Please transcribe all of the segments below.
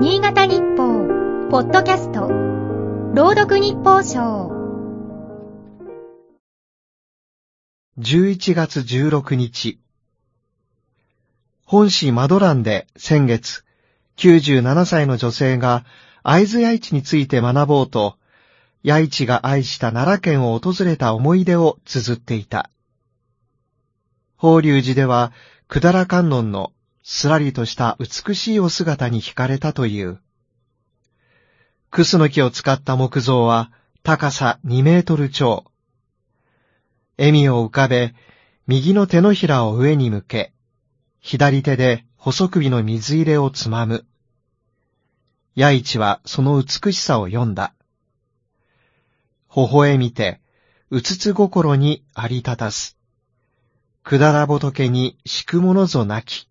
新潟日報、ポッドキャスト、朗読日報賞。11月16日。本市マドランで先月、97歳の女性が会津八市について学ぼうと、八市が愛した奈良県を訪れた思い出を綴っていた。法隆寺では、百済観音のすらりとした美しいお姿に惹かれたという。クスの木を使った木造は高さ2メートル超。笑みを浮かべ、右の手のひらを上に向け、左手で細首の水入れをつまむ。八市はその美しさを読んだ。微笑みて、うつつ心にあり立たす。くだら仏に敷くものぞなき。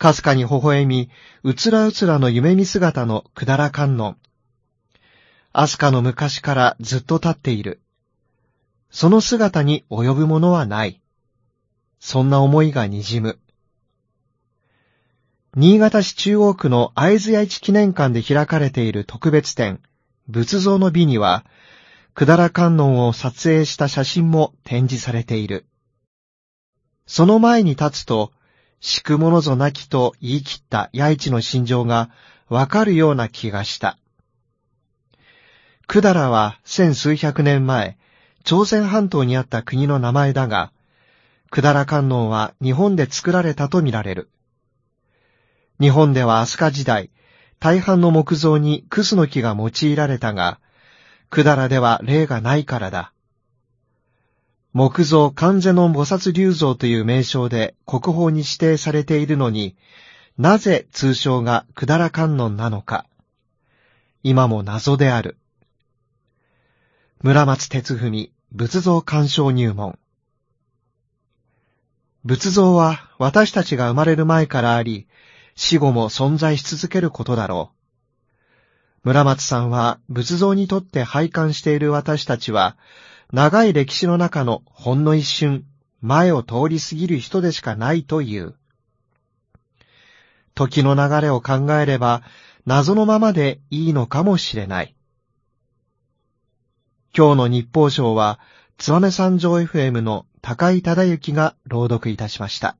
かすかに微笑み、うつらうつらの夢見姿のくだら観音。飛鳥の昔からずっと立っている。その姿に及ぶものはない。そんな思いがにじむ。新潟市中央区の会津八市記念館で開かれている特別展、仏像の美には、百済観音を撮影した写真も展示されている。その前に立つと、敷くものぞなきと言い切った八市の心情がわかるような気がした。百済は千数百年前、朝鮮半島にあった国の名前だが、百済観音は日本で作られたとみられる。日本では飛鳥時代、大半の木造にクスの木が用いられたが、百済では例がないからだ。木造関世の菩薩龍像という名称で国宝に指定されているのに、なぜ通称が百済観音なのか。今も謎である。村松哲文仏像鑑賞入門。仏像は私たちが生まれる前からあり、死後も存在し続けることだろう。村松さんは仏像にとって拝観している私たちは、長い歴史の中のほんの一瞬、前を通り過ぎる人でしかないという。時の流れを考えれば、謎のままでいいのかもしれない。今日の日報賞は、つばめ三条 FM の高井忠之が朗読いたしました。